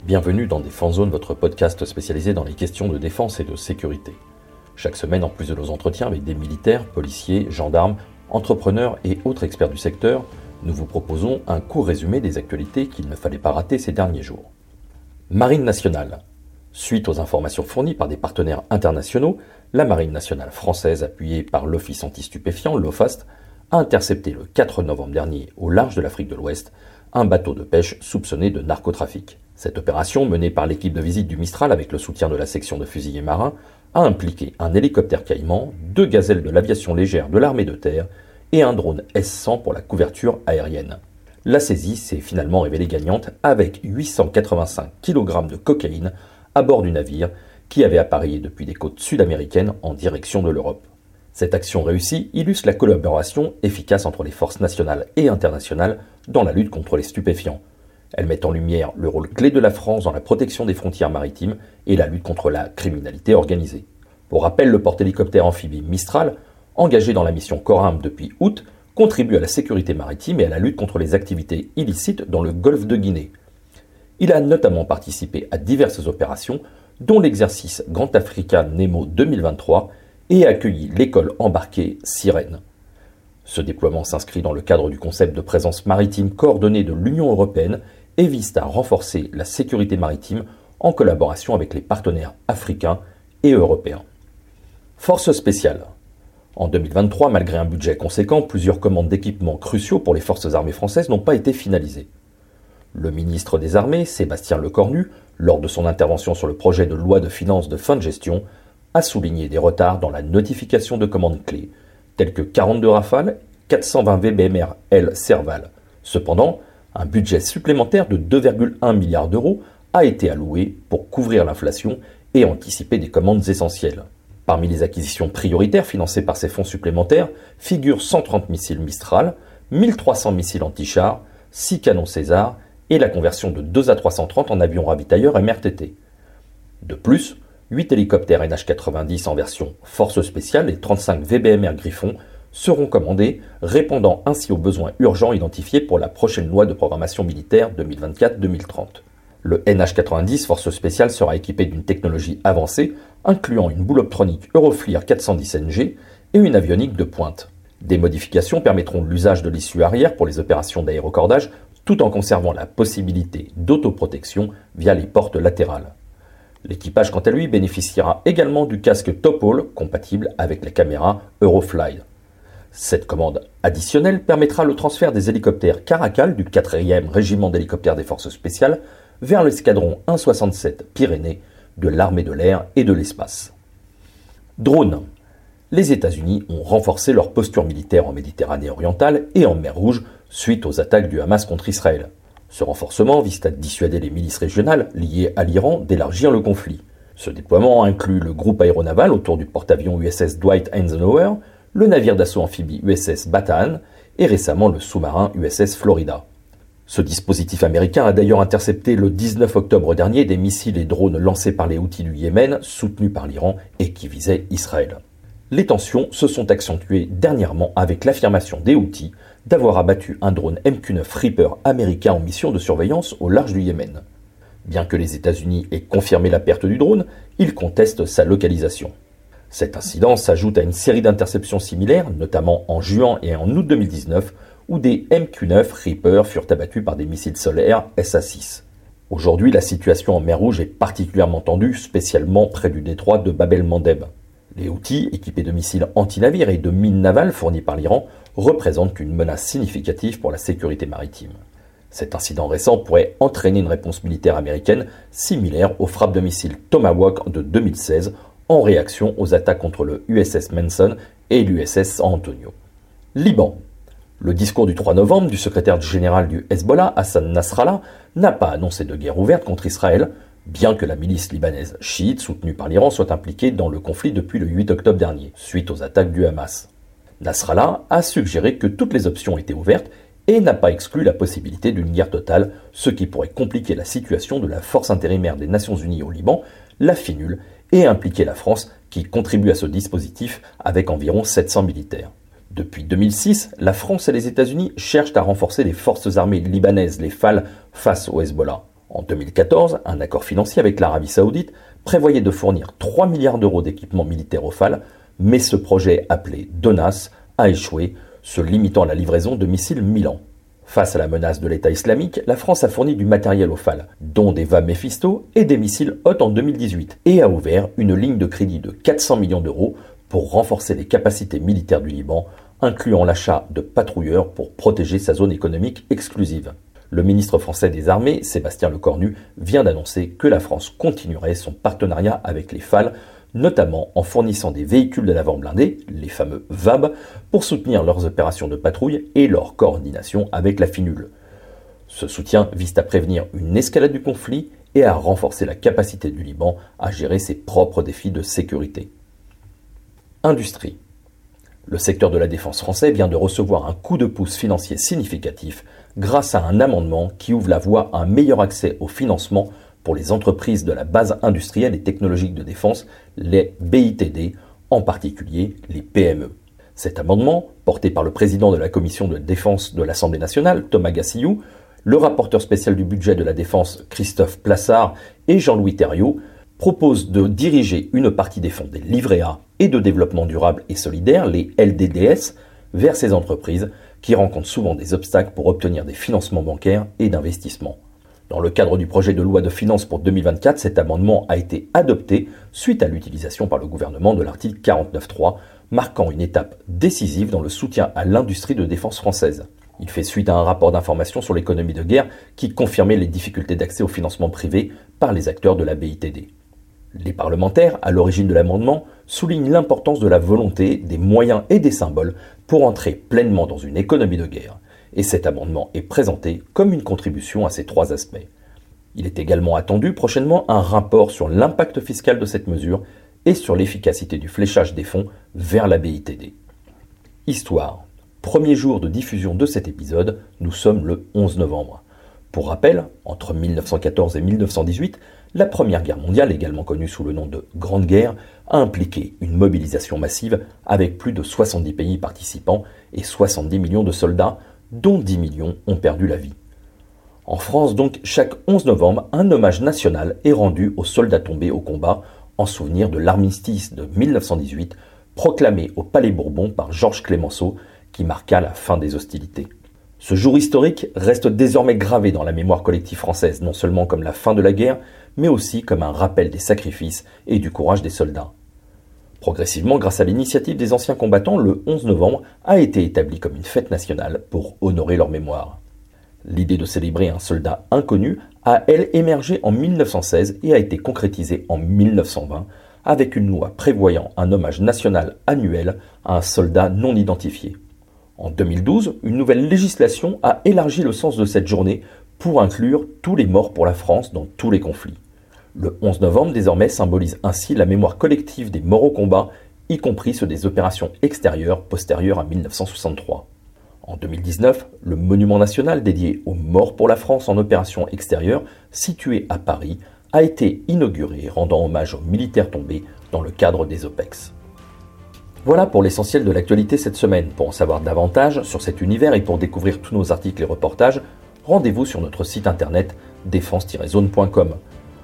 Bienvenue dans Défense Zone, votre podcast spécialisé dans les questions de défense et de sécurité. Chaque semaine, en plus de nos entretiens avec des militaires, policiers, gendarmes, entrepreneurs et autres experts du secteur, nous vous proposons un court résumé des actualités qu'il ne fallait pas rater ces derniers jours. Marine nationale. Suite aux informations fournies par des partenaires internationaux, la Marine nationale française, appuyée par l'Office anti-stupéfiant, l'OFAST, a intercepté le 4 novembre dernier, au large de l'Afrique de l'Ouest, un bateau de pêche soupçonné de narcotrafic. Cette opération, menée par l'équipe de visite du Mistral avec le soutien de la section de fusiliers marins, a impliqué un hélicoptère Caïman, deux gazelles de l'aviation légère de l'armée de terre et un drone S-100 pour la couverture aérienne. La saisie s'est finalement révélée gagnante avec 885 kg de cocaïne à bord du navire qui avait appareillé depuis des côtes sud-américaines en direction de l'Europe. Cette action réussie illustre la collaboration efficace entre les forces nationales et internationales dans la lutte contre les stupéfiants. Elle met en lumière le rôle clé de la France dans la protection des frontières maritimes et la lutte contre la criminalité organisée. Pour rappel, le porte-hélicoptère amphibie Mistral, engagé dans la mission Coram depuis août, contribue à la sécurité maritime et à la lutte contre les activités illicites dans le golfe de Guinée. Il a notamment participé à diverses opérations, dont l'exercice Grand Africa Nemo 2023 et accueilli l'école embarquée Sirène. Ce déploiement s'inscrit dans le cadre du concept de présence maritime coordonnée de l'Union européenne et vise à renforcer la sécurité maritime en collaboration avec les partenaires africains et européens. Force spéciale. En 2023, malgré un budget conséquent, plusieurs commandes d'équipements cruciaux pour les forces armées françaises n'ont pas été finalisées. Le ministre des Armées, Sébastien Lecornu, lors de son intervention sur le projet de loi de finances de fin de gestion, a souligné des retards dans la notification de commandes clés, telles que 42 Rafales, 420 VBMR L Serval. Cependant, un budget supplémentaire de 2,1 milliards d'euros a été alloué pour couvrir l'inflation et anticiper des commandes essentielles. Parmi les acquisitions prioritaires financées par ces fonds supplémentaires figurent 130 missiles Mistral, 1300 missiles anti-chars, 6 canons César et la conversion de 2 A330 en avions ravitailleurs MRTT. De plus, 8 hélicoptères NH-90 en version force spéciale et 35 VBMR Griffon seront commandés, répondant ainsi aux besoins urgents identifiés pour la prochaine loi de programmation militaire 2024-2030. Le NH-90 Force Spéciale sera équipé d'une technologie avancée, incluant une boule optronique Euroflir 410NG et une avionique de pointe. Des modifications permettront l'usage de l'issue arrière pour les opérations d'aérocordage, tout en conservant la possibilité d'autoprotection via les portes latérales. L'équipage, quant à lui, bénéficiera également du casque Topol compatible avec les caméras Eurofly. Cette commande additionnelle permettra le transfert des hélicoptères Caracal du 4e régiment d'hélicoptères des forces spéciales vers l'escadron 167 Pyrénées de l'armée de l'air et de l'espace. Drone. Les États-Unis ont renforcé leur posture militaire en Méditerranée orientale et en mer Rouge suite aux attaques du Hamas contre Israël. Ce renforcement vise à dissuader les milices régionales liées à l'Iran d'élargir le conflit. Ce déploiement inclut le groupe aéronaval autour du porte-avions USS Dwight Eisenhower, le navire d'assaut amphibie USS Bataan et récemment le sous-marin USS Florida. Ce dispositif américain a d'ailleurs intercepté le 19 octobre dernier des missiles et drones lancés par les Houthis du Yémen, soutenus par l'Iran et qui visaient Israël. Les tensions se sont accentuées dernièrement avec l'affirmation des Houthis d'avoir abattu un drone MQ-9 Reaper américain en mission de surveillance au large du Yémen. Bien que les États-Unis aient confirmé la perte du drone, ils contestent sa localisation. Cet incident s'ajoute à une série d'interceptions similaires, notamment en juin et en août 2019, où des MQ-9 Reaper furent abattus par des missiles solaires SA-6. Aujourd'hui, la situation en mer Rouge est particulièrement tendue, spécialement près du détroit de Bab el-Mandeb. Les outils, équipés de missiles anti-navires et de mines navales fournis par l'Iran, représentent une menace significative pour la sécurité maritime. Cet incident récent pourrait entraîner une réponse militaire américaine similaire aux frappes de missiles Tomahawk de 2016 en réaction aux attaques contre le USS Manson et l'USS San Antonio. Liban. Le discours du 3 novembre du secrétaire général du Hezbollah, Hassan Nasrallah, n'a pas annoncé de guerre ouverte contre Israël, bien que la milice libanaise chiite soutenue par l'Iran soit impliquée dans le conflit depuis le 8 octobre dernier, suite aux attaques du Hamas. Nasrallah a suggéré que toutes les options étaient ouvertes et n'a pas exclu la possibilité d'une guerre totale, ce qui pourrait compliquer la situation de la force intérimaire des Nations Unies au Liban, la FINUL, et impliquer la France, qui contribue à ce dispositif avec environ 700 militaires. Depuis 2006, la France et les États-Unis cherchent à renforcer les forces armées libanaises, les FAL, face au Hezbollah. En 2014, un accord financier avec l'Arabie saoudite prévoyait de fournir 3 milliards d'euros d'équipements militaires au FAL, mais ce projet appelé DONAS a échoué, se limitant à la livraison de missiles Milan. Face à la menace de l'État islamique, la France a fourni du matériel au FAL, dont des VA Mephisto et des missiles Hot en 2018, et a ouvert une ligne de crédit de 400 millions d'euros pour renforcer les capacités militaires du Liban, incluant l'achat de patrouilleurs pour protéger sa zone économique exclusive. Le ministre français des Armées, Sébastien Lecornu, vient d'annoncer que la France continuerait son partenariat avec les FAL notamment en fournissant des véhicules de l'avant blindé, les fameux VAB, pour soutenir leurs opérations de patrouille et leur coordination avec la FINUL. Ce soutien vise à prévenir une escalade du conflit et à renforcer la capacité du Liban à gérer ses propres défis de sécurité. Industrie. Le secteur de la défense français vient de recevoir un coup de pouce financier significatif grâce à un amendement qui ouvre la voie à un meilleur accès au financement pour les entreprises de la base industrielle et technologique de défense, les BITD, en particulier les PME. Cet amendement, porté par le président de la commission de défense de l'Assemblée nationale, Thomas Gassillou, le rapporteur spécial du budget de la défense, Christophe Plassard, et Jean-Louis Thériault, propose de diriger une partie des fonds des livrets A et de développement durable et solidaire, les LDDS, vers ces entreprises qui rencontrent souvent des obstacles pour obtenir des financements bancaires et d'investissements. Dans le cadre du projet de loi de finances pour 2024, cet amendement a été adopté suite à l'utilisation par le gouvernement de l'article 49.3, marquant une étape décisive dans le soutien à l'industrie de défense française. Il fait suite à un rapport d'information sur l'économie de guerre qui confirmait les difficultés d'accès au financement privé par les acteurs de la BITD. Les parlementaires, à l'origine de l'amendement, soulignent l'importance de la volonté, des moyens et des symboles pour entrer pleinement dans une économie de guerre et cet amendement est présenté comme une contribution à ces trois aspects. Il est également attendu prochainement un rapport sur l'impact fiscal de cette mesure et sur l'efficacité du fléchage des fonds vers la BITD. Histoire. Premier jour de diffusion de cet épisode, nous sommes le 11 novembre. Pour rappel, entre 1914 et 1918, la Première Guerre mondiale, également connue sous le nom de Grande Guerre, a impliqué une mobilisation massive avec plus de 70 pays participants et 70 millions de soldats dont 10 millions ont perdu la vie. En France, donc, chaque 11 novembre, un hommage national est rendu aux soldats tombés au combat en souvenir de l'armistice de 1918 proclamé au Palais Bourbon par Georges Clémenceau qui marqua la fin des hostilités. Ce jour historique reste désormais gravé dans la mémoire collective française, non seulement comme la fin de la guerre, mais aussi comme un rappel des sacrifices et du courage des soldats. Progressivement, grâce à l'initiative des anciens combattants, le 11 novembre a été établi comme une fête nationale pour honorer leur mémoire. L'idée de célébrer un soldat inconnu a, elle, émergé en 1916 et a été concrétisée en 1920 avec une loi prévoyant un hommage national annuel à un soldat non identifié. En 2012, une nouvelle législation a élargi le sens de cette journée pour inclure tous les morts pour la France dans tous les conflits. Le 11 novembre désormais symbolise ainsi la mémoire collective des morts au combat, y compris ceux des opérations extérieures postérieures à 1963. En 2019, le monument national dédié aux morts pour la France en opération extérieure, situé à Paris, a été inauguré, rendant hommage aux militaires tombés dans le cadre des OPEX. Voilà pour l'essentiel de l'actualité cette semaine. Pour en savoir davantage sur cet univers et pour découvrir tous nos articles et reportages, rendez-vous sur notre site internet défense-zone.com.